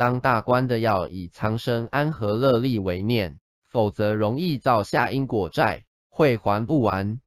当大官的要以苍生安和乐利为念否则容易造下因果债会还不完。